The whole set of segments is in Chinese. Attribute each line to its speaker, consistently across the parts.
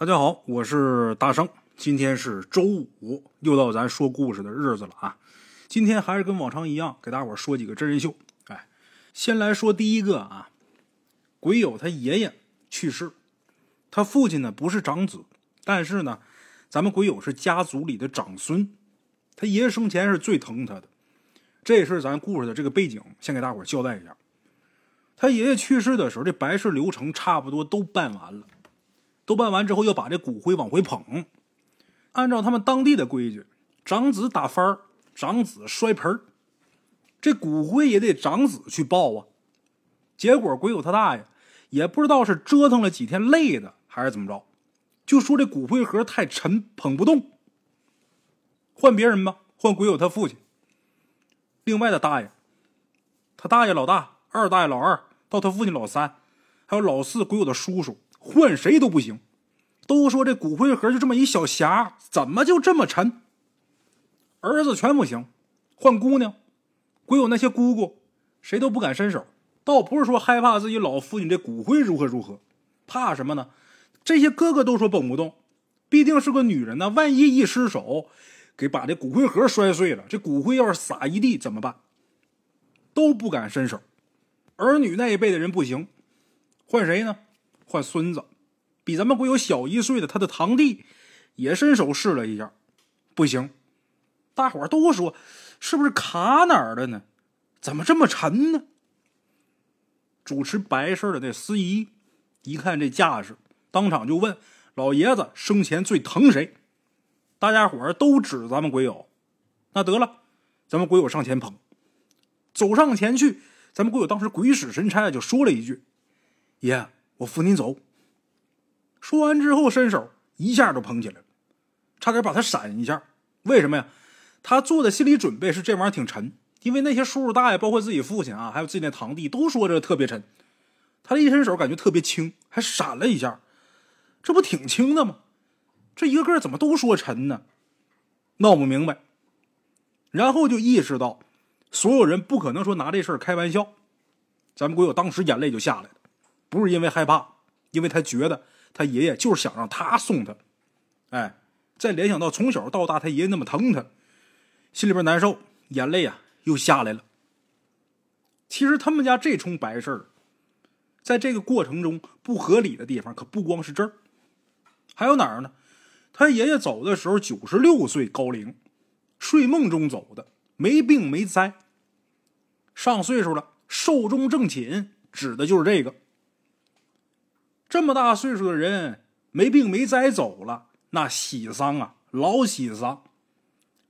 Speaker 1: 大家好，我是大圣。今天是周五，又到咱说故事的日子了啊！今天还是跟往常一样，给大伙说几个真人秀。哎，先来说第一个啊，鬼友他爷爷去世，他父亲呢不是长子，但是呢，咱们鬼友是家族里的长孙，他爷爷生前是最疼他的。这也是咱故事的这个背景，先给大伙交代一下。他爷爷去世的时候，这白事流程差不多都办完了。都办完之后，要把这骨灰往回捧。按照他们当地的规矩，长子打翻儿，长子摔盆儿，这骨灰也得长子去抱啊。结果鬼友他大爷也不知道是折腾了几天累的，还是怎么着，就说这骨灰盒太沉，捧不动。换别人吧，换鬼友他父亲。另外的大爷，他大爷老大、二大爷老二，到他父亲老三，还有老四鬼友的叔叔。换谁都不行，都说这骨灰盒就这么一小匣，怎么就这么沉？儿子全不行，换姑娘，鬼有那些姑姑，谁都不敢伸手。倒不是说害怕自己老父亲这骨灰如何如何，怕什么呢？这些哥哥都说蹦不动，毕竟是个女人呢，万一一失手，给把这骨灰盒摔碎了，这骨灰要是撒一地怎么办？都不敢伸手。儿女那一辈的人不行，换谁呢？换孙子，比咱们鬼友小一岁的他的堂弟，也伸手试了一下，不行。大伙都说是不是卡哪儿了呢？怎么这么沉呢？主持白事的那司仪一看这架势，当场就问老爷子生前最疼谁？大家伙都指咱们鬼友。那得了，咱们鬼友上前捧，走上前去，咱们鬼友当时鬼使神差就说了一句：“爷。”我扶您走。说完之后，伸手一下就捧起来了，差点把他闪一下。为什么呀？他做的心理准备是这玩意儿挺沉，因为那些叔叔大爷，包括自己父亲啊，还有自己那堂弟，都说这特别沉。他这一伸手，感觉特别轻，还闪了一下。这不挺轻的吗？这一个个怎么都说沉呢？闹不明白。然后就意识到，所有人不可能说拿这事儿开玩笑。咱们鬼友当时眼泪就下来了。不是因为害怕，因为他觉得他爷爷就是想让他送他，哎，再联想到从小到大他爷爷那么疼他，心里边难受，眼泪啊又下来了。其实他们家这出白事儿，在这个过程中不合理的地方可不光是这儿，还有哪儿呢？他爷爷走的时候九十六岁高龄，睡梦中走的，没病没灾，上岁数了，寿终正寝，指的就是这个。这么大岁数的人没病没灾走了，那喜丧啊，老喜丧。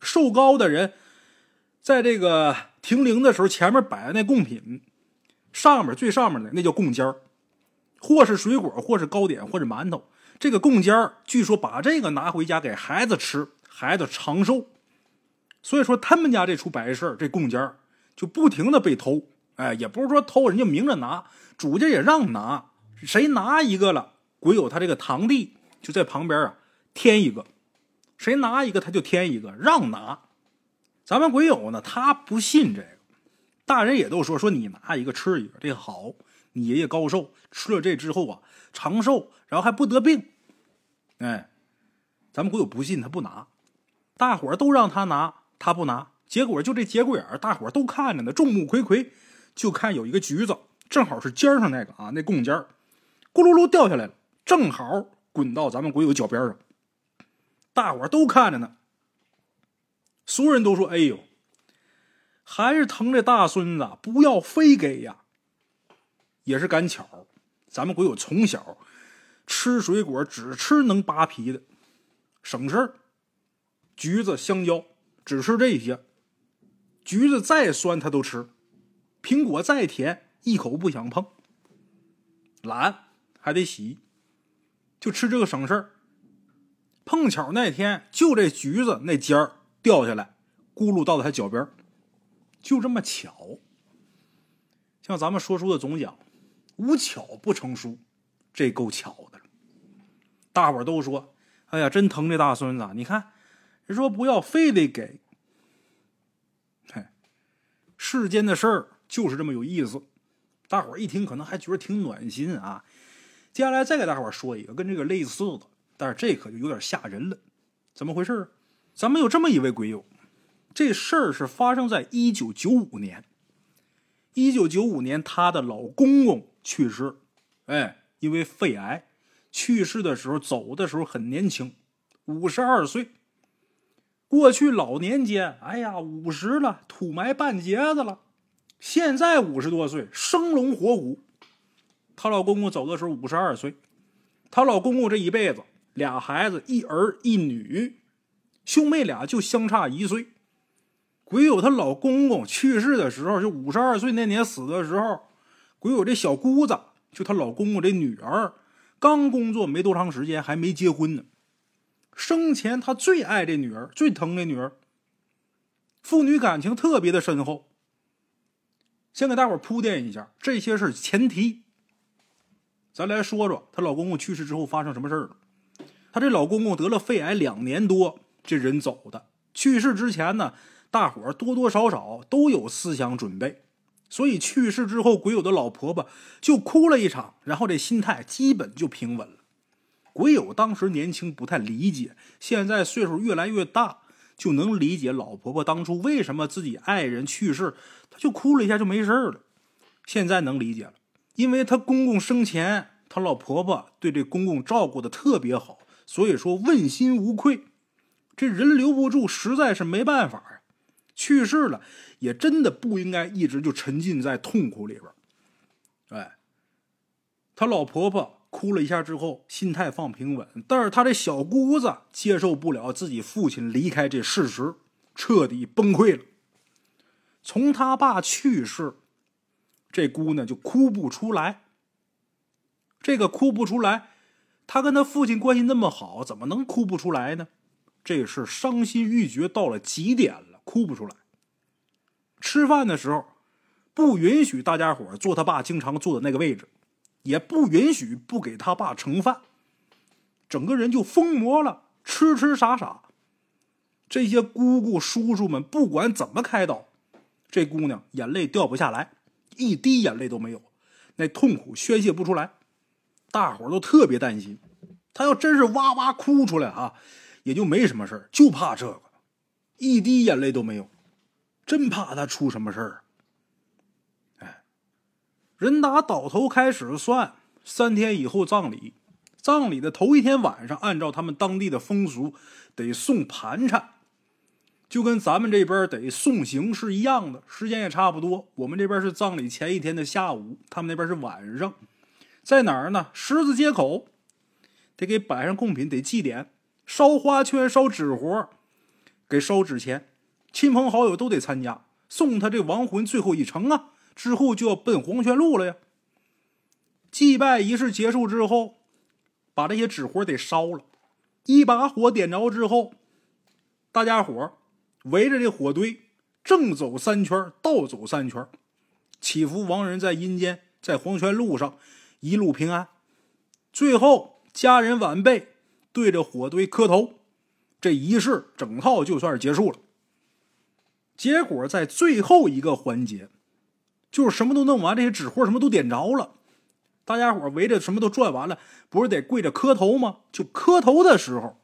Speaker 1: 寿高的人，在这个停灵的时候，前面摆的那贡品，上面最上面的那叫贡尖儿，或是水果，或是糕点，或者馒头。这个贡尖儿，据说把这个拿回家给孩子吃，孩子长寿。所以说，他们家这出白事这贡尖儿就不停的被偷。哎，也不是说偷，人家明着拿，主家也让拿。谁拿一个了，鬼友他这个堂弟就在旁边啊，添一个；谁拿一个，他就添一个，让拿。咱们鬼友呢，他不信这个，大人也都说说你拿一个吃一个，这个好，你爷爷高寿，吃了这之后啊，长寿，然后还不得病。哎，咱们鬼友不信，他不拿，大伙都让他拿，他不拿，结果就这节骨眼大伙都看着呢，众目睽睽，就看有一个橘子，正好是尖上那个啊，那贡尖儿。咕噜噜掉下来了，正好滚到咱们鬼友脚边上，大伙都看着呢。所有人都说：“哎呦，还是疼这大孙子，不要非给呀。”也是赶巧，咱们鬼友从小吃水果只吃能扒皮的，省事儿。橘子、香蕉只吃这些，橘子再酸他都吃，苹果再甜一口不想碰，懒。还得洗，就吃这个省事儿。碰巧那天就这橘子那尖儿掉下来，咕噜到了他脚边就这么巧。像咱们说书的总讲，无巧不成书，这够巧的。大伙都说：“哎呀，真疼这大孙子！你看，人说不要，非得给。”嘿，世间的事儿就是这么有意思。大伙一听，可能还觉得挺暖心啊。接下来再给大伙说一个跟这个类似的，但是这可就有点吓人了，怎么回事啊？咱们有这么一位鬼友，这事儿是发生在一九九五年。一九九五年，她的老公公去世，哎，因为肺癌去世的时候，走的时候很年轻，五十二岁。过去老年间，哎呀，五十了，土埋半截子了。现在五十多岁，生龙活虎。她老公公走的时候五十二岁，她老公公这一辈子俩孩子，一儿一女，兄妹俩就相差一岁。鬼友她老公公去世的时候，就五十二岁那年死的时候，鬼友这小姑子，就她老公公这女儿，刚工作没多长时间，还没结婚呢。生前她最爱这女儿，最疼这女儿，父女感情特别的深厚。先给大伙铺垫一下，这些是前提。咱来说说她老公公去世之后发生什么事儿了。她这老公公得了肺癌两年多，这人走的。去世之前呢，大伙儿多多少少都有思想准备，所以去世之后，鬼友的老婆婆就哭了一场，然后这心态基本就平稳了。鬼友当时年轻不太理解，现在岁数越来越大，就能理解老婆婆当初为什么自己爱人去世，她就哭了一下就没事了。现在能理解了，因为她公公生前，她老婆婆对这公公照顾的特别好，所以说问心无愧。这人留不住，实在是没办法呀。去世了，也真的不应该一直就沉浸在痛苦里边。哎，他老婆婆。哭了一下之后，心态放平稳，但是他这小姑子接受不了自己父亲离开这事实，彻底崩溃了。从他爸去世，这姑娘就哭不出来。这个哭不出来，他跟他父亲关系那么好，怎么能哭不出来呢？这是伤心欲绝到了极点了，哭不出来。吃饭的时候，不允许大家伙坐他爸经常坐的那个位置。也不允许不给他爸盛饭，整个人就疯魔了，痴痴傻傻。这些姑姑叔叔们不管怎么开导，这姑娘眼泪掉不下来，一滴眼泪都没有，那痛苦宣泄不出来。大伙都特别担心，他要真是哇哇哭出来啊，也就没什么事就怕这个，一滴眼泪都没有，真怕他出什么事儿。哎人打倒头开始算，三天以后葬礼。葬礼的头一天晚上，按照他们当地的风俗，得送盘缠，就跟咱们这边得送行是一样的，时间也差不多。我们这边是葬礼前一天的下午，他们那边是晚上，在哪儿呢？十字街口，得给摆上贡品，得祭奠，烧花圈，烧纸活，给烧纸钱，亲朋好友都得参加，送他这亡魂最后一程啊。之后就要奔黄泉路了呀。祭拜仪式结束之后，把这些纸活得烧了。一把火点着之后，大家伙围着这火堆正走三圈，倒走三圈，祈福亡人在阴间，在黄泉路上一路平安。最后，家人晚辈对着火堆磕头，这仪式整套就算是结束了。结果在最后一个环节。就是什么都弄完，这些纸货什么都点着了，大家伙围着什么都转完了，不是得跪着磕头吗？就磕头的时候，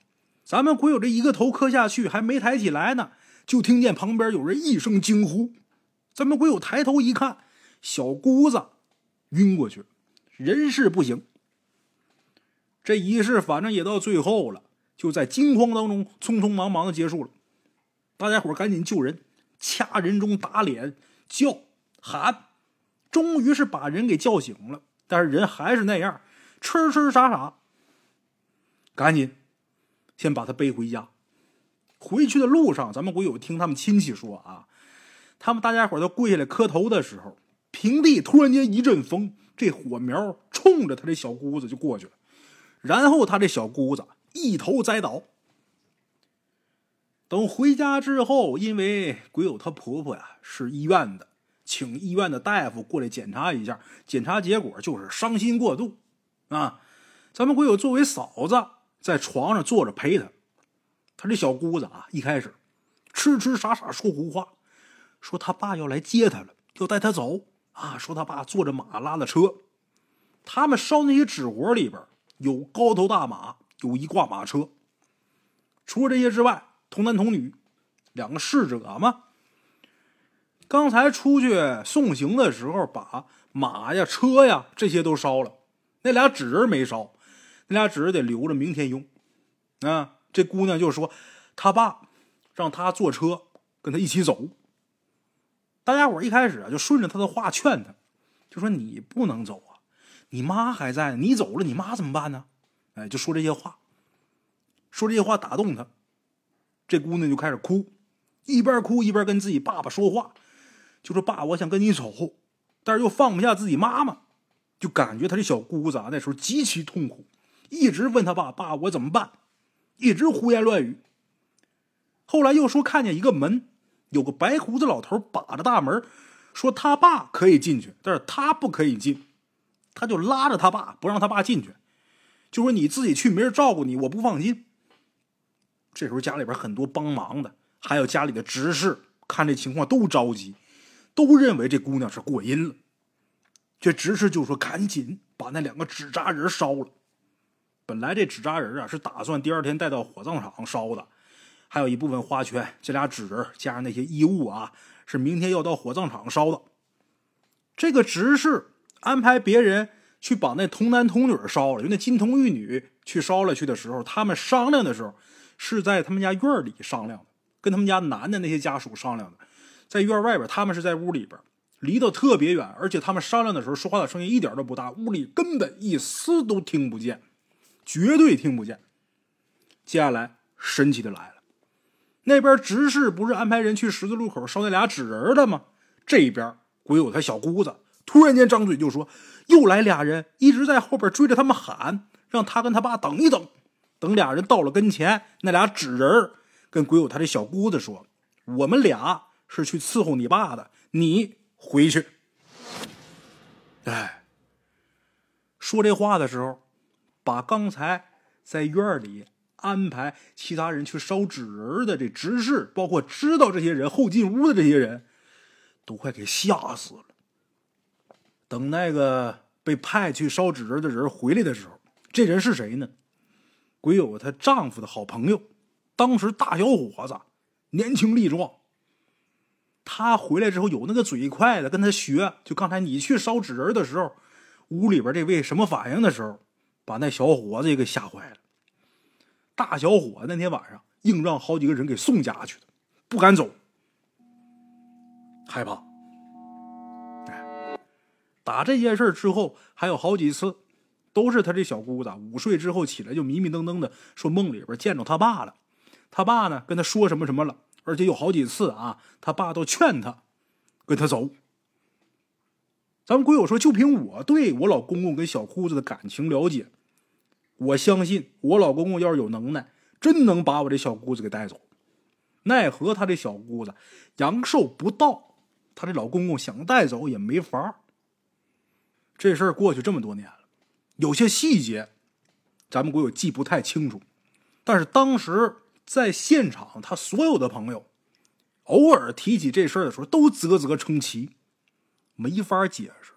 Speaker 1: 咱们鬼友这一个头磕下去，还没抬起来呢，就听见旁边有人一声惊呼。咱们鬼友抬头一看，小姑子晕过去了，人事不行。这仪式反正也到最后了，就在惊慌当中匆匆忙忙的结束了。大家伙赶紧救人，掐人中、打脸、叫。喊，终于是把人给叫醒了，但是人还是那样，痴痴傻傻。赶紧，先把他背回家。回去的路上，咱们鬼友听他们亲戚说啊，他们大家伙都跪下来磕头的时候，平地突然间一阵风，这火苗冲着他这小姑子就过去了，然后他这小姑子一头栽倒。等回家之后，因为鬼友她婆婆呀是医院的。请医院的大夫过来检查一下，检查结果就是伤心过度，啊，咱们鬼友作为嫂子在床上坐着陪他，他这小姑子啊，一开始痴痴傻傻说胡话，说他爸要来接他了，要带他走啊，说他爸坐着马拉的车，他们烧那些纸活里边有高头大马，有一挂马车。除了这些之外，童男童女两个侍者嘛。刚才出去送行的时候，把马呀、车呀这些都烧了，那俩纸人没烧，那俩纸人得留着明天用。啊，这姑娘就说，她爸让她坐车跟他一起走。大家伙一开始啊就顺着他的话劝他，就说你不能走啊，你妈还在，你走了你妈怎么办呢？哎，就说这些话，说这些话打动他，这姑娘就开始哭，一边哭一边跟自己爸爸说话。就说爸，我想跟你走，但是又放不下自己妈妈，就感觉她这小姑子啊那时候极其痛苦，一直问她爸爸我怎么办，一直胡言乱语。后来又说看见一个门，有个白胡子老头把着大门，说他爸可以进去，但是他不可以进，他就拉着他爸不让他爸进去，就说你自己去，没人照顾你，我不放心。这时候家里边很多帮忙的，还有家里的执事，看这情况都着急。都认为这姑娘是过阴了，这执事就说：“赶紧把那两个纸扎人烧了。”本来这纸扎人啊是打算第二天带到火葬场烧的，还有一部分花圈，这俩纸人加上那些衣物啊，是明天要到火葬场烧的。这个执事安排别人去把那童男童女烧了，就那金童玉女去烧了去的时候，他们商量的时候是在他们家院里商量的，跟他们家男的那些家属商量的。在院外边，他们是在屋里边，离得特别远，而且他们商量的时候说话的声音一点都不大，屋里根本一丝都听不见，绝对听不见。接下来神奇的来了，那边执事不是安排人去十字路口烧那俩纸人的吗？这边鬼友他小姑子突然间张嘴就说：“又来俩人，一直在后边追着他们喊，让他跟他爸等一等。”等俩人到了跟前，那俩纸人跟鬼友他这小姑子说：“我们俩。”是去伺候你爸的，你回去。哎，说这话的时候，把刚才在院里安排其他人去烧纸人的这执事，包括知道这些人后进屋的这些人，都快给吓死了。等那个被派去烧纸人的人回来的时候，这人是谁呢？鬼友她丈夫的好朋友，当时大小伙子，年轻力壮。他回来之后有那个嘴快的跟他学，就刚才你去烧纸人的时候，屋里边这位什么反应的时候，把那小伙子也给吓坏了。大小伙那天晚上硬让好几个人给送家去的，不敢走，害怕。打这件事之后，还有好几次，都是他这小姑子午睡之后起来就迷迷瞪瞪的，说梦里边见着他爸了，他爸呢跟他说什么什么了。而且有好几次啊，他爸都劝他跟他走。咱们鬼友说，就凭我对我老公公跟小姑子的感情了解，我相信我老公公要是有能耐，真能把我这小姑子给带走。奈何他这小姑子阳寿不到，他这老公公想带走也没法这事儿过去这么多年了，有些细节咱们鬼友记不太清楚，但是当时。在现场，他所有的朋友偶尔提起这事儿的时候，都啧啧称奇，没法解释。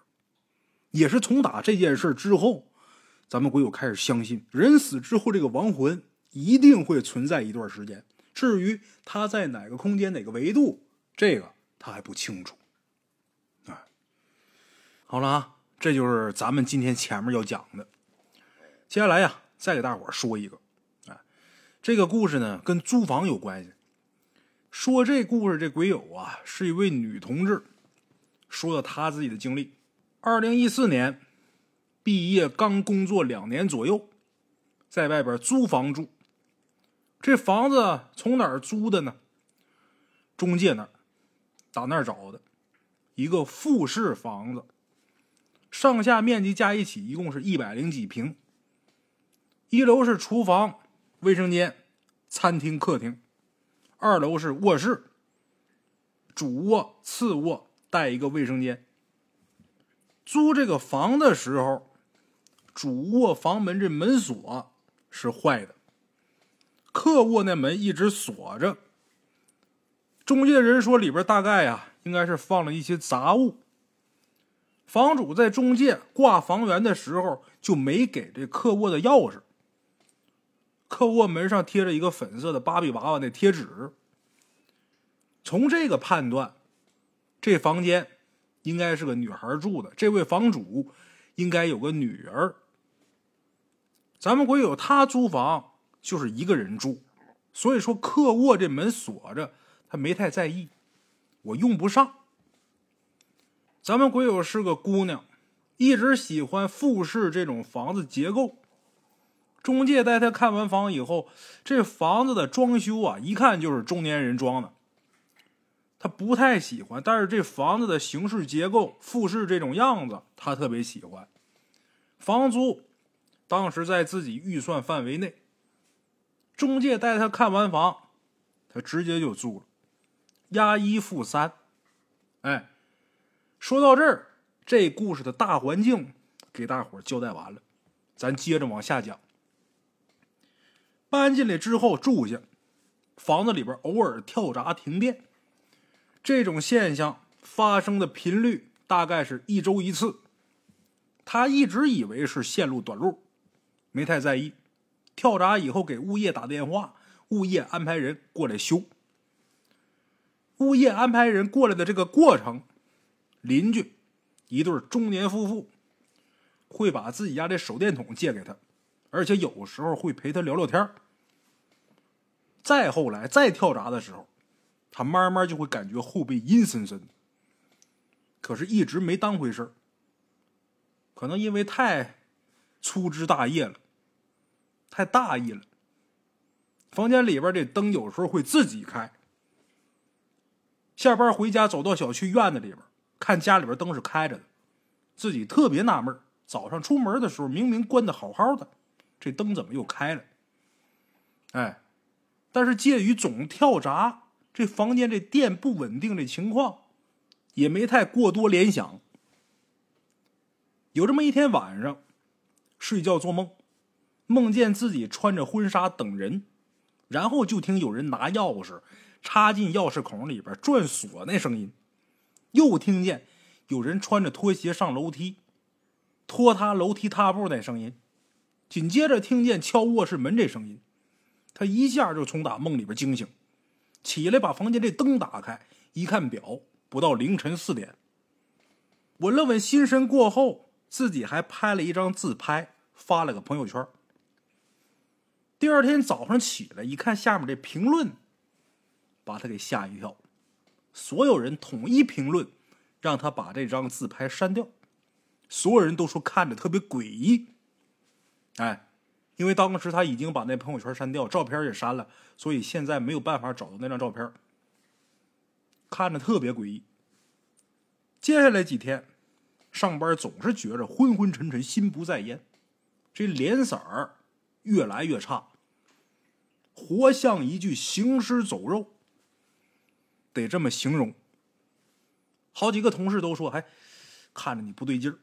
Speaker 1: 也是从打这件事之后，咱们鬼友开始相信，人死之后这个亡魂一定会存在一段时间。至于他在哪个空间、哪个维度，这个他还不清楚。啊，好了啊，这就是咱们今天前面要讲的。接下来呀，再给大伙说一个。这个故事呢，跟租房有关系。说这故事，这鬼友啊，是一位女同志，说的她自己的经历。二零一四年毕业，刚工作两年左右，在外边租房住。这房子从哪儿租的呢？中介那儿，打那儿找的，一个复式房子，上下面积加一起一共是一百零几平。一楼是厨房。卫生间、餐厅、客厅，二楼是卧室，主卧、次卧带一个卫生间。租这个房的时候，主卧房门这门锁是坏的，客卧那门一直锁着。中介人说里边大概呀，应该是放了一些杂物。房主在中介挂房源的时候就没给这客卧的钥匙。客卧门上贴着一个粉色的芭比娃娃的贴纸。从这个判断，这房间应该是个女孩住的，这位房主应该有个女儿。咱们鬼友他租房就是一个人住，所以说客卧这门锁着，他没太在意，我用不上。咱们鬼友是个姑娘，一直喜欢复式这种房子结构。中介带她看完房以后，这房子的装修啊，一看就是中年人装的。他不太喜欢，但是这房子的形式结构、复式这种样子，他特别喜欢。房租当时在自己预算范围内。中介带他看完房，他直接就租了，押一付三。哎，说到这儿，这故事的大环境给大伙交代完了，咱接着往下讲。搬进来之后住下，房子里边偶尔跳闸停电。这种现象发生的频率大概是一周一次。他一直以为是线路短路，没太在意。跳闸以后给物业打电话，物业安排人过来修。物业安排人过来的这个过程，邻居一对中年夫妇会把自己家的手电筒借给他，而且有时候会陪他聊聊天再后来再跳闸的时候。他慢慢就会感觉后背阴森森的，可是一直没当回事可能因为太粗枝大叶了，太大意了。房间里边这灯有时候会自己开。下班回家走到小区院子里边，看家里边灯是开着的，自己特别纳闷早上出门的时候明明关的好好的，这灯怎么又开了？哎，但是介于总跳闸。这房间这电不稳定的情况，也没太过多联想。有这么一天晚上，睡觉做梦，梦见自己穿着婚纱等人，然后就听有人拿钥匙插进钥匙孔里边转锁那声音，又听见有人穿着拖鞋上楼梯，拖他楼梯踏步那声音，紧接着听见敲卧室门这声音，他一下就从打梦里边惊醒。起来，把房间这灯打开，一看表，不到凌晨四点。稳了稳心神过后，自己还拍了一张自拍，发了个朋友圈。第二天早上起来一看，下面这评论，把他给吓一跳。所有人统一评论，让他把这张自拍删掉。所有人都说看着特别诡异。哎。因为当时他已经把那朋友圈删掉，照片也删了，所以现在没有办法找到那张照片，看着特别诡异。接下来几天，上班总是觉着昏昏沉沉，心不在焉，这脸色儿越来越差，活像一具行尸走肉，得这么形容。好几个同事都说，还看着你不对劲儿。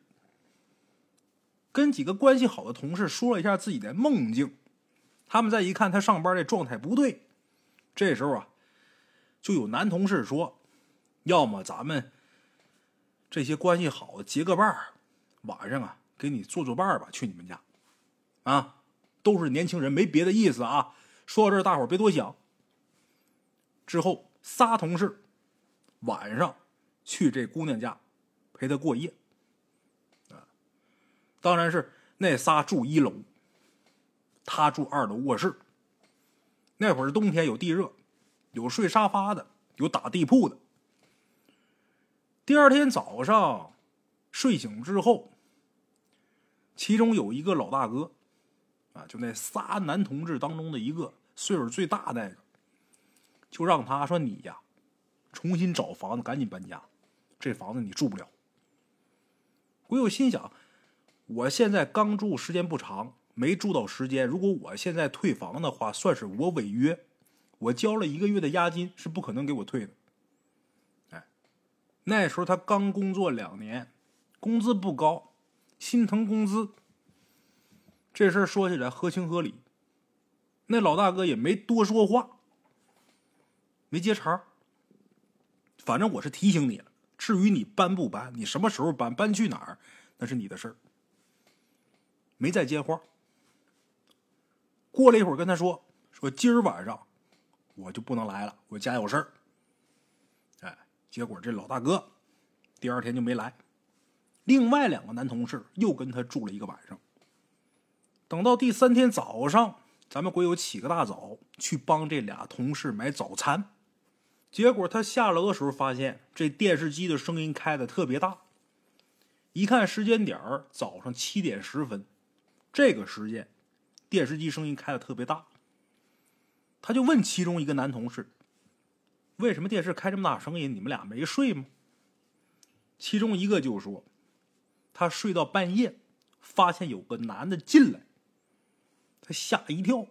Speaker 1: 跟几个关系好的同事说了一下自己的梦境，他们再一看他上班这状态不对，这时候啊，就有男同事说：“要么咱们这些关系好的结个伴儿，晚上啊给你做做伴儿吧，去你们家。”啊，都是年轻人，没别的意思啊。说到这儿，大伙别多想。之后仨同事晚上去这姑娘家陪她过夜。当然是那仨住一楼，他住二楼卧室。那会儿冬天有地热，有睡沙发的，有打地铺的。第二天早上睡醒之后，其中有一个老大哥，啊，就那仨男同志当中的一个，岁数最大那个，就让他说：“你呀，重新找房子，赶紧搬家，这房子你住不了。”我有心想。我现在刚住时间不长，没住到时间。如果我现在退房的话，算是我违约。我交了一个月的押金，是不可能给我退的。哎，那时候他刚工作两年，工资不高，心疼工资。这事儿说起来合情合理。那老大哥也没多说话，没接茬。反正我是提醒你了。至于你搬不搬，你什么时候搬，搬去哪儿，那是你的事儿。没再接话。过了一会儿，跟他说：“说今儿晚上我就不能来了，我家有事儿。”哎，结果这老大哥第二天就没来。另外两个男同事又跟他住了一个晚上。等到第三天早上，咱们鬼友起个大早去帮这俩同事买早餐，结果他下楼的时候发现这电视机的声音开的特别大。一看时间点儿，早上七点十分，这个时间，电视机声音开的特别大。他就问其中一个男同事：“为什么电视开这么大声音？你们俩没睡吗？”其中一个就说：“他睡到半夜，发现有个男的进来，他吓一跳。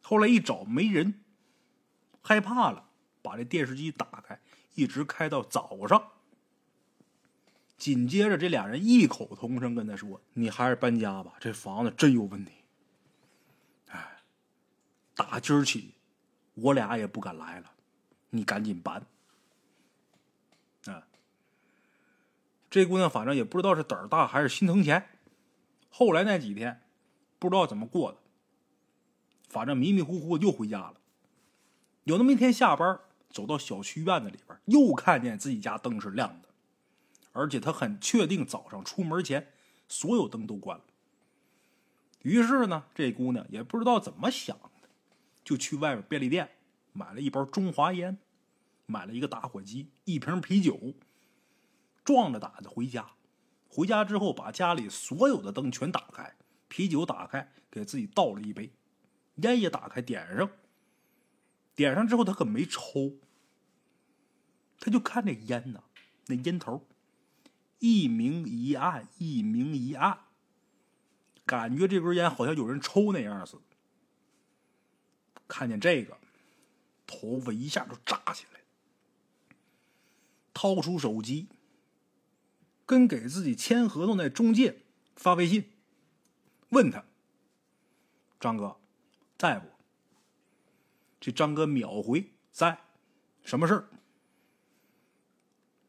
Speaker 1: 后来一找没人，害怕了，把这电视机打开，一直开到早上。”紧接着，这俩人异口同声跟他说：“你还是搬家吧，这房子真有问题。”哎，打今儿起，我俩也不敢来了，你赶紧搬。啊，这姑娘反正也不知道是胆儿大还是心疼钱。后来那几天，不知道怎么过的，反正迷迷糊糊又回家了。有那么一天下班，走到小区院子里边，又看见自己家灯是亮的。而且他很确定，早上出门前所有灯都关了。于是呢，这姑娘也不知道怎么想的，就去外面便利店买了一包中华烟，买了一个打火机，一瓶啤酒，壮着胆子回家。回家之后，把家里所有的灯全打开，啤酒打开，给自己倒了一杯，烟也打开点上。点上之后，他可没抽，他就看这烟呢，那烟头。一明一暗，一明一暗，感觉这根烟好像有人抽那样似的。看见这个，头发一下就炸起来，掏出手机，跟给自己签合同那中介发微信，问他：“张哥，在不？”这张哥秒回：“在。”什么事儿？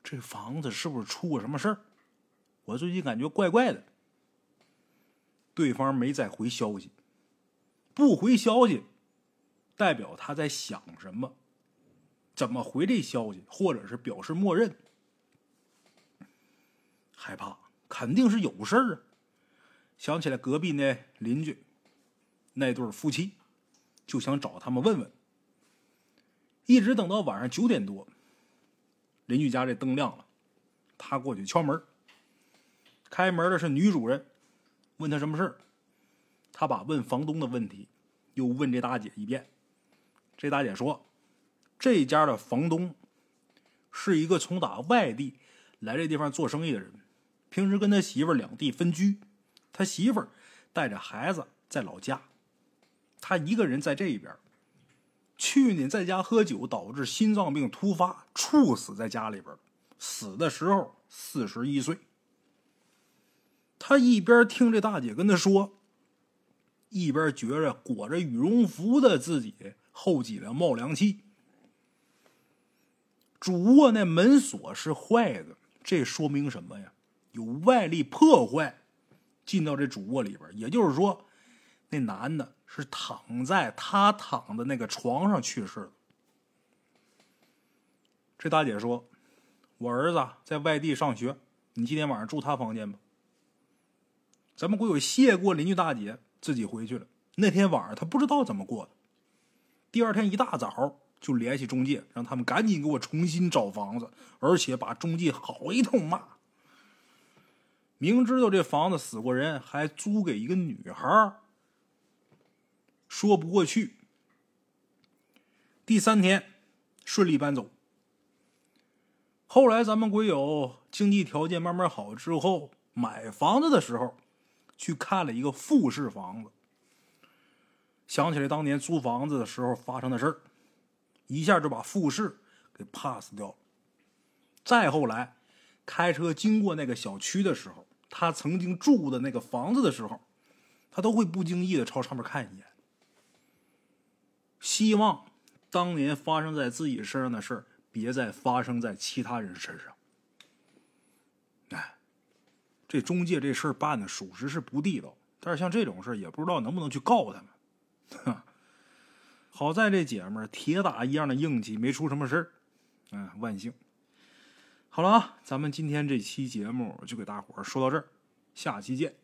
Speaker 1: 这房子是不是出过什么事儿？我最近感觉怪怪的。对方没再回消息，不回消息，代表他在想什么？怎么回这消息？或者是表示默认？害怕，肯定是有事儿啊！想起来隔壁那邻居，那对夫妻，就想找他们问问。一直等到晚上九点多。邻居家这灯亮了，他过去敲门。开门的是女主人，问他什么事他把问房东的问题又问这大姐一遍。这大姐说，这家的房东是一个从打外地来这地方做生意的人，平时跟他媳妇两地分居，他媳妇带着孩子在老家，他一个人在这边。去年在家喝酒，导致心脏病突发，猝死在家里边。死的时候四十一岁。他一边听这大姐跟他说，一边觉着裹着羽绒服的自己后脊梁冒凉气。主卧那门锁是坏的，这说明什么呀？有外力破坏进到这主卧里边，也就是说，那男的。是躺在他躺的那个床上去世的。这大姐说：“我儿子在外地上学，你今天晚上住他房间吧。”咱们国有谢过邻居大姐，自己回去了。那天晚上他不知道怎么过的，第二天一大早就联系中介，让他们赶紧给我重新找房子，而且把中介好一通骂。明知道这房子死过人，还租给一个女孩说不过去。第三天顺利搬走。后来咱们鬼友经济条件慢慢好之后，买房子的时候去看了一个复式房子，想起来当年租房子的时候发生的事儿，一下就把复式给 pass 掉了。再后来开车经过那个小区的时候，他曾经住的那个房子的时候，他都会不经意的朝上面看一眼。希望当年发生在自己身上的事儿，别再发生在其他人身上。哎，这中介这事儿办的属实是不地道。但是像这种事儿也不知道能不能去告他们。好在这姐们儿铁打一样的硬气，没出什么事儿。嗯，万幸。好了啊，咱们今天这期节目就给大伙儿说到这儿，下期见。